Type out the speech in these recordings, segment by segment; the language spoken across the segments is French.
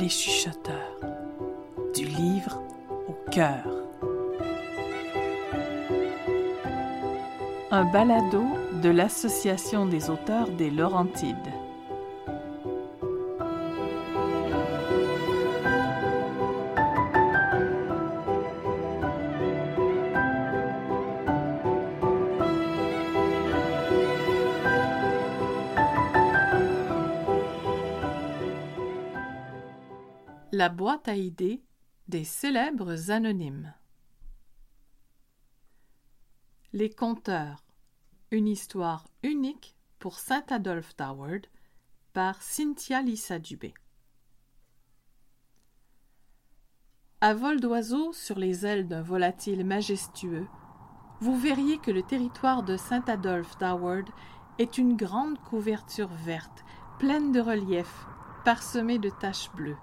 les chuchoteurs, du livre au cœur. Un balado de l'Association des auteurs des Laurentides. La boîte à idées des célèbres anonymes. Les conteurs. Une histoire unique pour Saint Adolphe d'Howard par Cynthia Lissa Dubé. À vol d'oiseau sur les ailes d'un volatile majestueux, vous verriez que le territoire de Saint Adolphe d'Howard est une grande couverture verte, pleine de reliefs, parsemée de taches bleues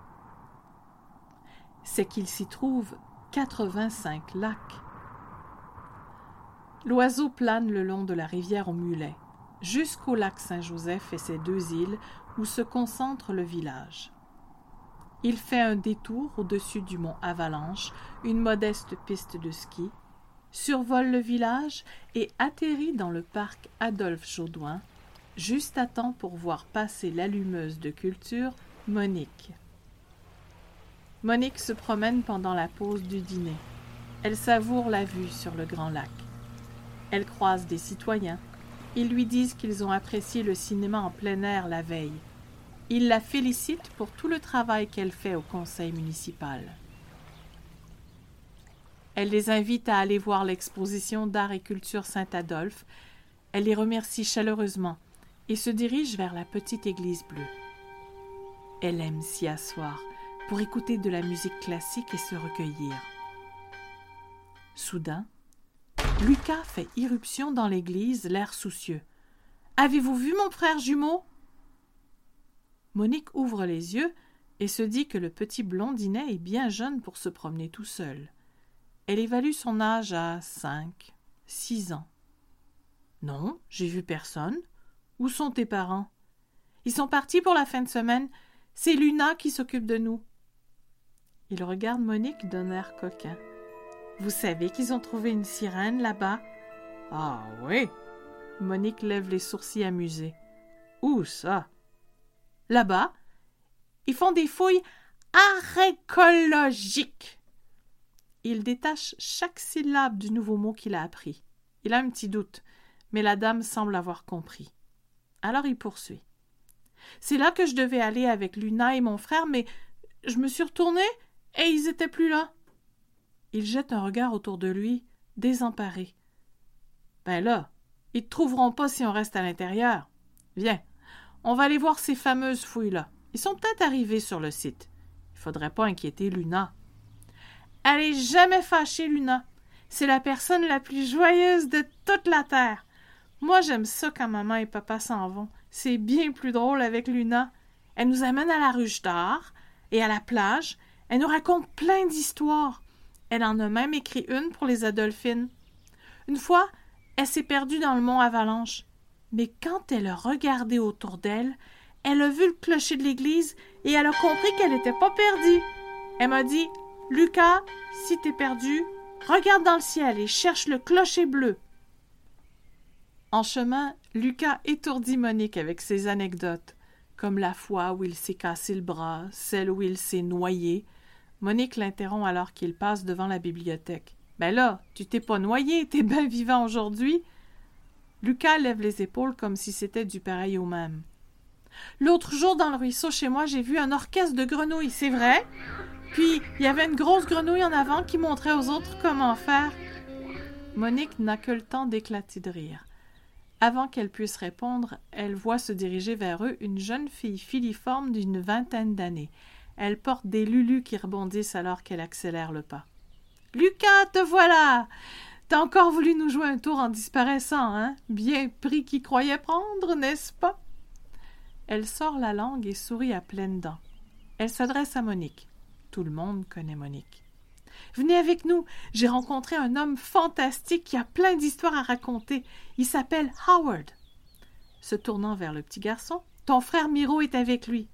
c'est qu'il s'y trouve quatre-vingt-cinq lacs. L'oiseau plane le long de la rivière au Mulet, jusqu'au lac Saint-Joseph et ses deux îles où se concentre le village. Il fait un détour au-dessus du mont Avalanche, une modeste piste de ski, survole le village et atterrit dans le parc Adolphe Jaudoin, juste à temps pour voir passer l'allumeuse de culture Monique. Monique se promène pendant la pause du dîner. Elle savoure la vue sur le grand lac. Elle croise des citoyens. Ils lui disent qu'ils ont apprécié le cinéma en plein air la veille. Ils la félicitent pour tout le travail qu'elle fait au conseil municipal. Elle les invite à aller voir l'exposition d'art et culture Saint-Adolphe. Elle les remercie chaleureusement et se dirige vers la petite église bleue. Elle aime s'y asseoir pour écouter de la musique classique et se recueillir. Soudain, Lucas fait irruption dans l'église, l'air soucieux. Avez-vous vu mon frère jumeau? Monique ouvre les yeux et se dit que le petit blondinet est bien jeune pour se promener tout seul. Elle évalue son âge à cinq, six ans. Non, j'ai vu personne. Où sont tes parents? Ils sont partis pour la fin de semaine. C'est Luna qui s'occupe de nous. Il regarde Monique d'un air coquin. Vous savez qu'ils ont trouvé une sirène là-bas? Ah oui. Monique lève les sourcils amusés. Où ça? Là-bas. Ils font des fouilles arécologiques. Il détache chaque syllabe du nouveau mot qu'il a appris. Il a un petit doute, mais la dame semble avoir compris. Alors il poursuit. C'est là que je devais aller avec Luna et mon frère, mais je me suis retournée et ils étaient plus là. Il jette un regard autour de lui, désemparé. Ben là, ils te trouveront pas si on reste à l'intérieur. Viens, on va aller voir ces fameuses fouilles-là. Ils sont peut-être arrivés sur le site. Il faudrait pas inquiéter Luna. Elle est jamais fâchée, Luna. C'est la personne la plus joyeuse de toute la terre. Moi, j'aime ça quand maman et papa s'en vont. C'est bien plus drôle avec Luna. Elle nous amène à la ruche d'art et à la plage, elle nous raconte plein d'histoires. Elle en a même écrit une pour les Adolphines. Une fois, elle s'est perdue dans le mont Avalanche. Mais quand elle a regardé autour d'elle, elle a vu le clocher de l'église et elle a compris qu'elle n'était pas perdue. Elle m'a dit Lucas, si t'es perdu, regarde dans le ciel et cherche le clocher bleu. En chemin, Lucas étourdit Monique avec ses anecdotes, comme la fois où il s'est cassé le bras, celle où il s'est noyé, Monique l'interrompt alors qu'il passe devant la bibliothèque. Ben là, tu t'es pas noyé, t'es bien vivant aujourd'hui. Lucas lève les épaules comme si c'était du pareil au même. L'autre jour, dans le ruisseau chez moi, j'ai vu un orchestre de grenouilles, c'est vrai? Puis, il y avait une grosse grenouille en avant qui montrait aux autres comment faire. Monique n'a que le temps d'éclater de rire. Avant qu'elle puisse répondre, elle voit se diriger vers eux une jeune fille filiforme d'une vingtaine d'années. Elle porte des lulus qui rebondissent alors qu'elle accélère le pas. Lucas, te voilà T'as encore voulu nous jouer un tour en disparaissant, hein? Bien pris qui croyait prendre, n'est-ce pas? Elle sort la langue et sourit à pleines dents. Elle s'adresse à Monique. Tout le monde connaît Monique. Venez avec nous. J'ai rencontré un homme fantastique qui a plein d'histoires à raconter. Il s'appelle Howard. Se tournant vers le petit garçon, ton frère Miro est avec lui.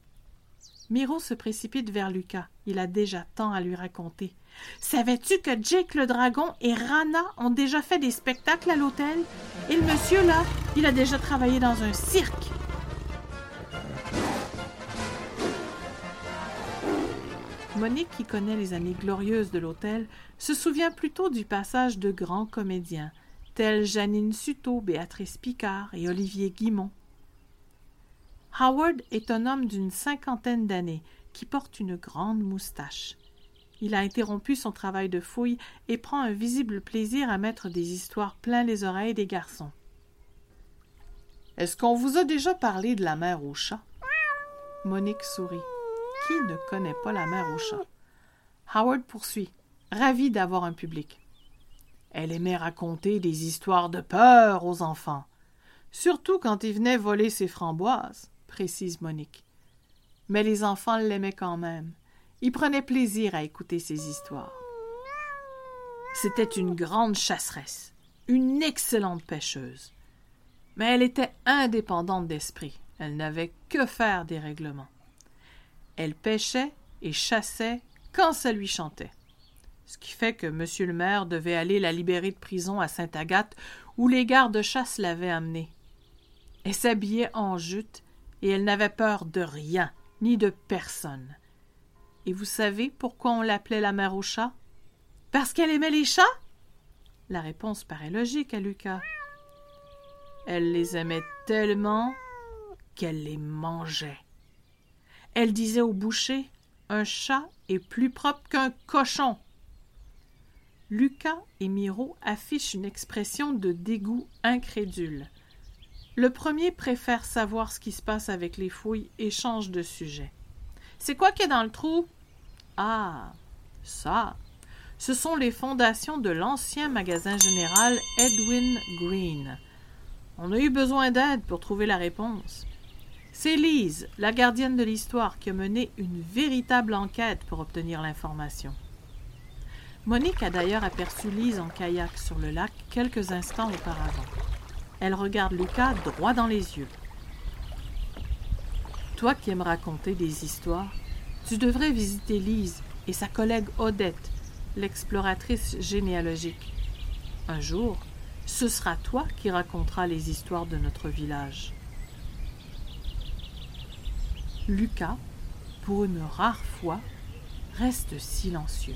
Miro se précipite vers Lucas. Il a déjà tant à lui raconter. Savais-tu que Jake le dragon et Rana ont déjà fait des spectacles à l'hôtel? Et le monsieur là, il a déjà travaillé dans un cirque. Monique, qui connaît les années glorieuses de l'hôtel, se souvient plutôt du passage de grands comédiens, tels Janine Suto, Béatrice Picard et Olivier Guimont. Howard est un homme d'une cinquantaine d'années qui porte une grande moustache. Il a interrompu son travail de fouille et prend un visible plaisir à mettre des histoires plein les oreilles des garçons. Est-ce qu'on vous a déjà parlé de la mère au chat? Monique sourit. Qui ne connaît pas la mère au chat? Howard poursuit, ravi d'avoir un public. Elle aimait raconter des histoires de peur aux enfants, surtout quand ils venaient voler ses framboises précise Monique. Mais les enfants l'aimaient quand même. Ils prenaient plaisir à écouter ses histoires. C'était une grande chasseresse, une excellente pêcheuse. Mais elle était indépendante d'esprit. Elle n'avait que faire des règlements. Elle pêchait et chassait quand ça lui chantait. Ce qui fait que M. le maire devait aller la libérer de prison à Sainte-Agathe, où les gardes-chasse l'avaient amenée. Elle s'habillait en jute et elle n'avait peur de rien, ni de personne. Et vous savez pourquoi on l'appelait la mère au chat? Parce qu'elle aimait les chats? La réponse paraît logique à Lucas. Elle les aimait tellement qu'elle les mangeait. Elle disait au boucher Un chat est plus propre qu'un cochon. Lucas et Miro affichent une expression de dégoût incrédule. Le premier préfère savoir ce qui se passe avec les fouilles et change de sujet. C'est quoi qui est dans le trou? Ah, ça. Ce sont les fondations de l'ancien magasin général Edwin Green. On a eu besoin d'aide pour trouver la réponse. C'est Lise, la gardienne de l'histoire, qui a mené une véritable enquête pour obtenir l'information. Monique a d'ailleurs aperçu Lise en kayak sur le lac quelques instants auparavant. Elle regarde Lucas droit dans les yeux. Toi qui aimes raconter des histoires, tu devrais visiter Lise et sa collègue Odette, l'exploratrice généalogique. Un jour, ce sera toi qui raconteras les histoires de notre village. Lucas, pour une rare fois, reste silencieux.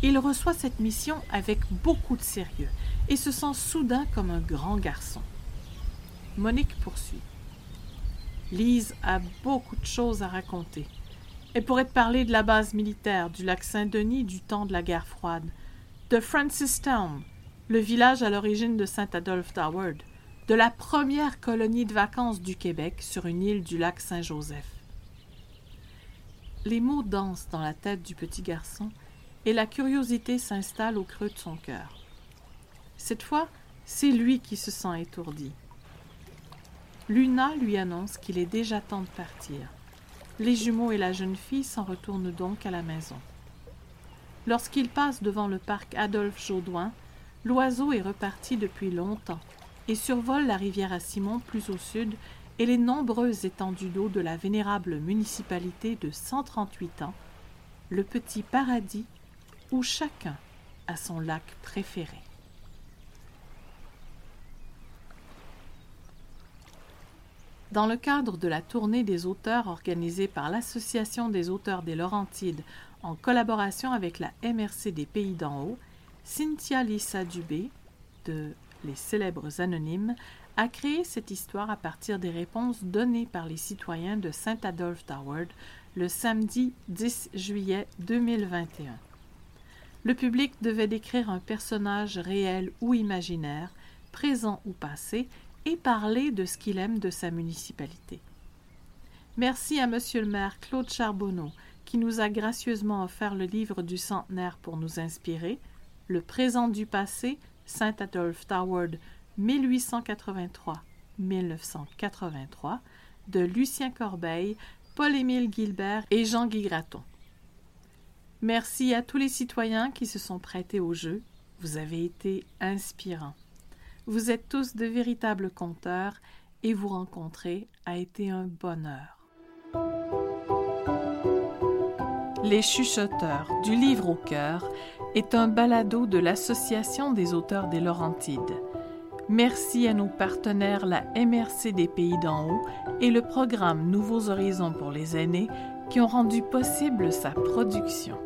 Il reçoit cette mission avec beaucoup de sérieux et se sent soudain comme un grand garçon. Monique poursuit. Lise a beaucoup de choses à raconter. Elle pourrait te parler de la base militaire du lac Saint-Denis du temps de la guerre froide, de Francistown, le village à l'origine de Saint-Adolphe d'Howard, de la première colonie de vacances du Québec sur une île du lac Saint-Joseph. Les mots dansent dans la tête du petit garçon et la curiosité s'installe au creux de son cœur. Cette fois, c'est lui qui se sent étourdi. Luna lui annonce qu'il est déjà temps de partir. Les jumeaux et la jeune fille s'en retournent donc à la maison. Lorsqu'il passe devant le parc Adolphe Jaudoin, l'oiseau est reparti depuis longtemps et survole la rivière à Simon plus au sud et les nombreuses étendues d'eau de la vénérable municipalité de 138 ans, le petit paradis où chacun a son lac préféré. Dans le cadre de la tournée des auteurs organisée par l'Association des auteurs des Laurentides en collaboration avec la MRC des Pays d'en haut, Cynthia Lissa Dubé, de Les célèbres anonymes, a créé cette histoire à partir des réponses données par les citoyens de Saint-Adolphe d'Howard le samedi 10 juillet 2021. Le public devait décrire un personnage réel ou imaginaire, présent ou passé, et parler de ce qu'il aime de sa municipalité. Merci à Monsieur le maire Claude Charbonneau, qui nous a gracieusement offert le livre du centenaire pour nous inspirer, Le présent du passé, Saint-Adolphe Toward 1883-1983, de Lucien Corbeil, Paul-Émile Gilbert et Jean-Guy Graton. Merci à tous les citoyens qui se sont prêtés au jeu. Vous avez été inspirants. Vous êtes tous de véritables conteurs et vous rencontrer a été un bonheur. Les chuchoteurs du livre au cœur est un balado de l'Association des auteurs des Laurentides. Merci à nos partenaires la MRC des Pays d'en haut et le programme Nouveaux Horizons pour les aînés qui ont rendu possible sa production.